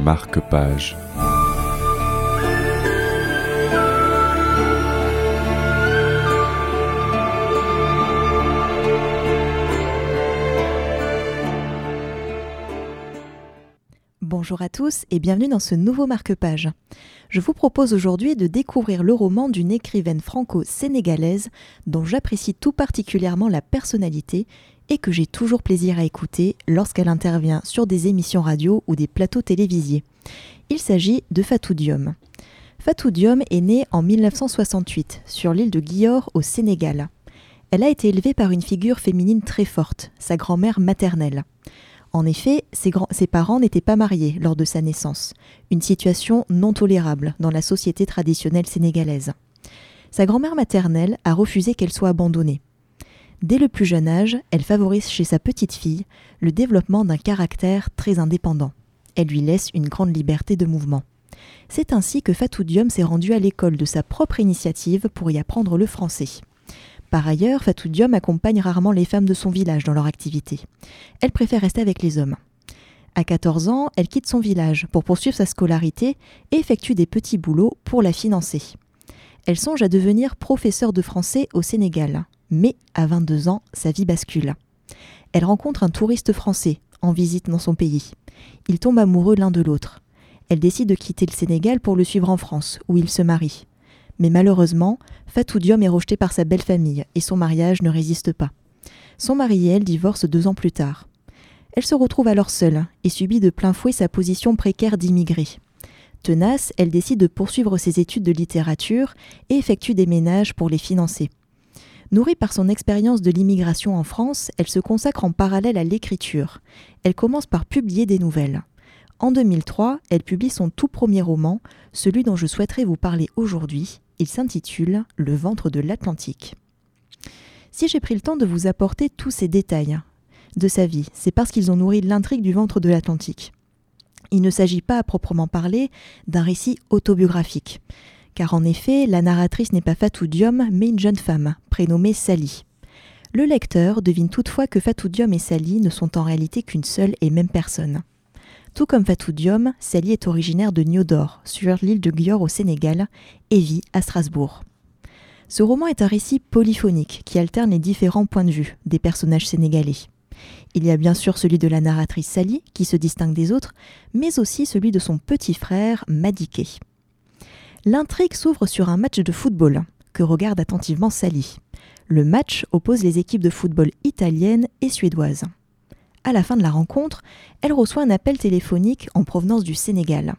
marque-page. Bonjour à tous et bienvenue dans ce nouveau marque-page. Je vous propose aujourd'hui de découvrir le roman d'une écrivaine franco-sénégalaise dont j'apprécie tout particulièrement la personnalité et que j'ai toujours plaisir à écouter lorsqu'elle intervient sur des émissions radio ou des plateaux télévisés. Il s'agit de Fatou Diom. Fatou Diom est née en 1968 sur l'île de Guillor au Sénégal. Elle a été élevée par une figure féminine très forte, sa grand-mère maternelle. En effet, ses, ses parents n'étaient pas mariés lors de sa naissance, une situation non tolérable dans la société traditionnelle sénégalaise. Sa grand-mère maternelle a refusé qu'elle soit abandonnée. Dès le plus jeune âge, elle favorise chez sa petite fille le développement d'un caractère très indépendant. Elle lui laisse une grande liberté de mouvement. C'est ainsi que Fatou Diom s'est rendue à l'école de sa propre initiative pour y apprendre le français. Par ailleurs, Fatou Diom accompagne rarement les femmes de son village dans leur activité. Elle préfère rester avec les hommes. À 14 ans, elle quitte son village pour poursuivre sa scolarité et effectue des petits boulots pour la financer. Elle songe à devenir professeure de français au Sénégal, mais à 22 ans, sa vie bascule. Elle rencontre un touriste français en visite dans son pays. Ils tombent amoureux l'un de l'autre. Elle décide de quitter le Sénégal pour le suivre en France, où ils se marient. Mais malheureusement, Fatou Diom est rejetée par sa belle famille et son mariage ne résiste pas. Son mari et elle divorcent deux ans plus tard. Elle se retrouve alors seule et subit de plein fouet sa position précaire d'immigrée. Tenace, elle décide de poursuivre ses études de littérature et effectue des ménages pour les financer. Nourrie par son expérience de l'immigration en France, elle se consacre en parallèle à l'écriture. Elle commence par publier des nouvelles. En 2003, elle publie son tout premier roman, celui dont je souhaiterais vous parler aujourd'hui, il s'intitule Le ventre de l'Atlantique. Si j'ai pris le temps de vous apporter tous ces détails de sa vie, c'est parce qu'ils ont nourri l'intrigue du ventre de l'Atlantique. Il ne s'agit pas à proprement parler d'un récit autobiographique, car en effet, la narratrice n'est pas Fatou Diom, mais une jeune femme, prénommée Sally. Le lecteur devine toutefois que Fatou Diom et Sally ne sont en réalité qu'une seule et même personne. Tout comme Fatou Diom, Sally est originaire de Niodor, sur l'île de Gior au Sénégal, et vit à Strasbourg. Ce roman est un récit polyphonique qui alterne les différents points de vue des personnages sénégalais. Il y a bien sûr celui de la narratrice Sally, qui se distingue des autres, mais aussi celui de son petit frère Madiké. L'intrigue s'ouvre sur un match de football que regarde attentivement Sally. Le match oppose les équipes de football italiennes et suédoises à la fin de la rencontre, elle reçoit un appel téléphonique en provenance du Sénégal.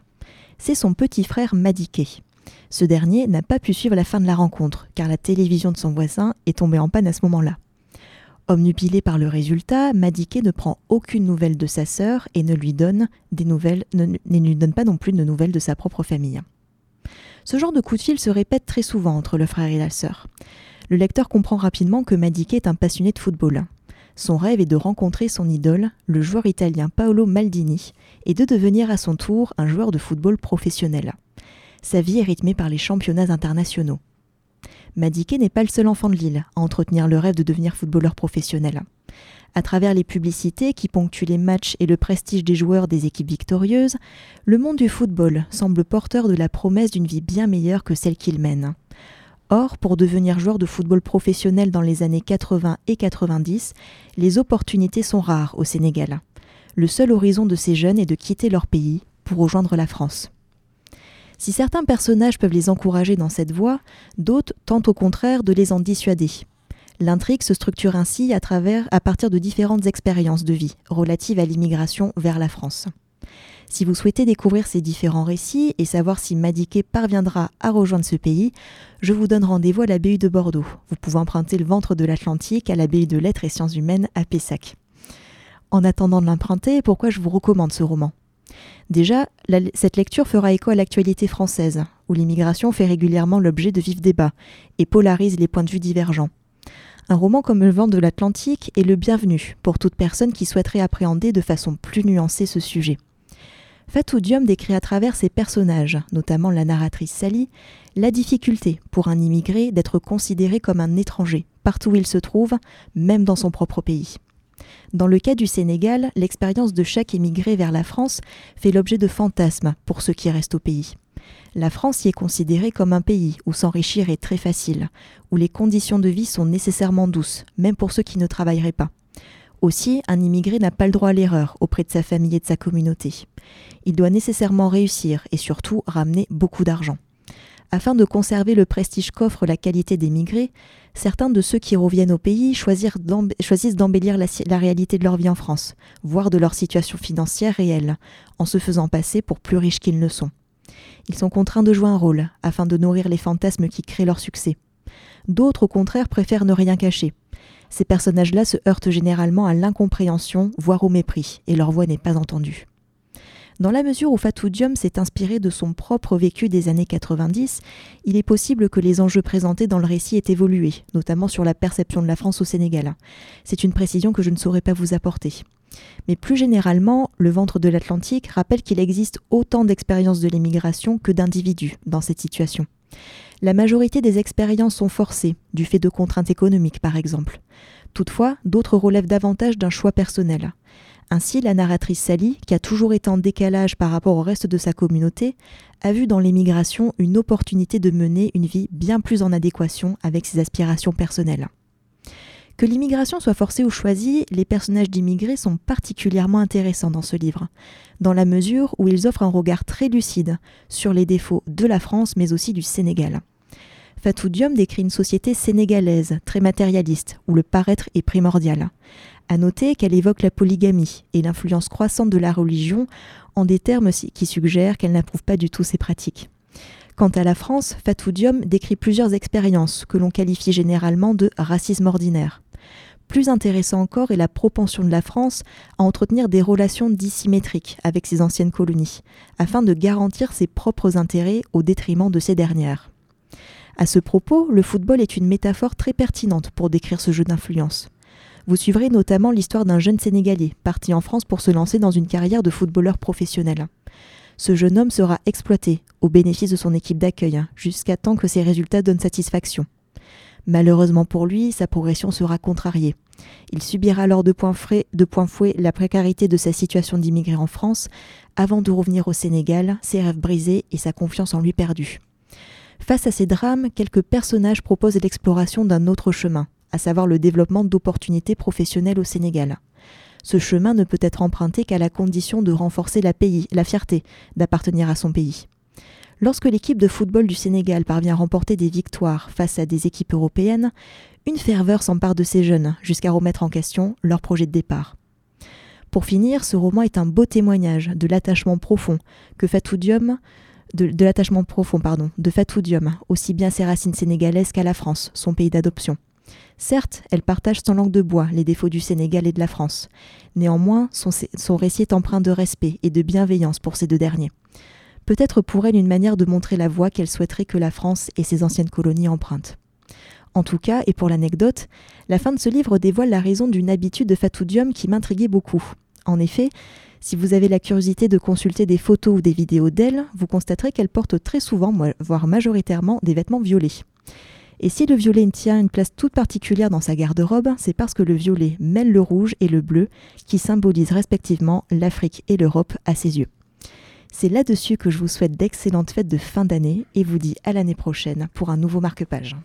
C'est son petit frère Madiké. Ce dernier n'a pas pu suivre la fin de la rencontre, car la télévision de son voisin est tombée en panne à ce moment-là. Omnubilé par le résultat, Madiké ne prend aucune nouvelle de sa sœur et ne lui donne des nouvelles, ne, ne lui donne pas non plus de nouvelles de sa propre famille. Ce genre de coup de fil se répète très souvent entre le frère et la sœur. Le lecteur comprend rapidement que Madiké est un passionné de football. Son rêve est de rencontrer son idole, le joueur italien Paolo Maldini, et de devenir à son tour un joueur de football professionnel. Sa vie est rythmée par les championnats internationaux. Madiké n'est pas le seul enfant de l'île à entretenir le rêve de devenir footballeur professionnel. À travers les publicités qui ponctuent les matchs et le prestige des joueurs des équipes victorieuses, le monde du football semble porteur de la promesse d'une vie bien meilleure que celle qu'il mène. Or, pour devenir joueur de football professionnel dans les années 80 et 90, les opportunités sont rares au Sénégal. Le seul horizon de ces jeunes est de quitter leur pays pour rejoindre la France. Si certains personnages peuvent les encourager dans cette voie, d'autres tentent au contraire de les en dissuader. L'intrigue se structure ainsi à, travers, à partir de différentes expériences de vie relatives à l'immigration vers la France. Si vous souhaitez découvrir ces différents récits et savoir si Madiké parviendra à rejoindre ce pays, je vous donne rendez-vous à l'abbaye de Bordeaux. Vous pouvez emprunter le ventre de l'Atlantique à l'abbaye de lettres et sciences humaines à Pessac. En attendant de l'emprunter, pourquoi je vous recommande ce roman? Déjà, cette lecture fera écho à l'actualité française, où l'immigration fait régulièrement l'objet de vifs débats et polarise les points de vue divergents. Un roman comme Le vent de l'Atlantique est le bienvenu pour toute personne qui souhaiterait appréhender de façon plus nuancée ce sujet. Fatou décrit à travers ses personnages, notamment la narratrice Sally, la difficulté pour un immigré d'être considéré comme un étranger, partout où il se trouve, même dans son propre pays. Dans le cas du Sénégal, l'expérience de chaque émigré vers la France fait l'objet de fantasmes pour ceux qui restent au pays. La France y est considérée comme un pays où s'enrichir est très facile, où les conditions de vie sont nécessairement douces, même pour ceux qui ne travailleraient pas. Aussi, un immigré n'a pas le droit à l'erreur auprès de sa famille et de sa communauté. Il doit nécessairement réussir et surtout ramener beaucoup d'argent. Afin de conserver le prestige qu'offre la qualité des migrés, certains de ceux qui reviennent au pays choisissent d'embellir la, la, réalité de leur vie en France, voire de leur situation financière réelle, en se faisant passer pour plus riches qu'ils ne sont. Ils sont contraints de jouer un rôle afin de nourrir les fantasmes qui créent leur succès. D'autres, au contraire, préfèrent ne rien cacher, ces personnages-là se heurtent généralement à l'incompréhension, voire au mépris, et leur voix n'est pas entendue. Dans la mesure où Fatou Diom s'est inspiré de son propre vécu des années 90, il est possible que les enjeux présentés dans le récit aient évolué, notamment sur la perception de la France au Sénégal. C'est une précision que je ne saurais pas vous apporter. Mais plus généralement, le ventre de l'Atlantique rappelle qu'il existe autant d'expériences de l'immigration que d'individus dans cette situation. La majorité des expériences sont forcées, du fait de contraintes économiques par exemple. Toutefois, d'autres relèvent davantage d'un choix personnel. Ainsi, la narratrice Sally, qui a toujours été en décalage par rapport au reste de sa communauté, a vu dans l'émigration une opportunité de mener une vie bien plus en adéquation avec ses aspirations personnelles. Que l'immigration soit forcée ou choisie, les personnages d'immigrés sont particulièrement intéressants dans ce livre, dans la mesure où ils offrent un regard très lucide sur les défauts de la France mais aussi du Sénégal. Fatou Diom décrit une société sénégalaise, très matérialiste, où le paraître est primordial. À noter qu'elle évoque la polygamie et l'influence croissante de la religion en des termes qui suggèrent qu'elle n'approuve pas du tout ces pratiques. Quant à la France, Fatou Diom décrit plusieurs expériences que l'on qualifie généralement de racisme ordinaire. Plus intéressant encore est la propension de la France à entretenir des relations dissymétriques avec ses anciennes colonies, afin de garantir ses propres intérêts au détriment de ces dernières. À ce propos, le football est une métaphore très pertinente pour décrire ce jeu d'influence. Vous suivrez notamment l'histoire d'un jeune Sénégalais parti en France pour se lancer dans une carrière de footballeur professionnel. Ce jeune homme sera exploité au bénéfice de son équipe d'accueil jusqu'à temps que ses résultats donnent satisfaction. Malheureusement pour lui, sa progression sera contrariée. Il subira alors de point, frais, de point fouet la précarité de sa situation d'immigré en France avant de revenir au Sénégal, ses rêves brisés et sa confiance en lui perdue. Face à ces drames, quelques personnages proposent l'exploration d'un autre chemin, à savoir le développement d'opportunités professionnelles au Sénégal. Ce chemin ne peut être emprunté qu'à la condition de renforcer la, fierté d'appartenir à son pays. Lorsque l'équipe de football du Sénégal parvient à remporter des victoires face à des équipes européennes, une ferveur s'empare de ces jeunes jusqu'à remettre en question leur projet de départ. Pour finir, ce roman est un beau témoignage de l'attachement profond que Diom de, l'attachement profond pardon, de aussi bien ses racines sénégalaises qu'à la France, son pays d'adoption. Certes, elle partage sans langue de bois les défauts du Sénégal et de la France. Néanmoins, son, récit est empreint de respect et de bienveillance pour ces deux derniers. Peut-être pour elle une manière de montrer la voie qu'elle souhaiterait que la France et ses anciennes colonies empruntent. En tout cas, et pour l'anecdote, la fin de ce livre dévoile la raison d'une habitude de Fatou Diom qui m'intriguait beaucoup. En effet, si vous avez la curiosité de consulter des photos ou des vidéos d'elle, vous constaterez qu'elle porte très souvent, voire majoritairement, des vêtements violets. Et si le violet tient une place toute particulière dans sa garde-robe, c'est parce que le violet mêle le rouge et le bleu, qui symbolisent respectivement l'Afrique et l'Europe à ses yeux. C'est là-dessus que je vous souhaite d'excellentes fêtes de fin d'année et vous dis à l'année prochaine pour un nouveau marque-page.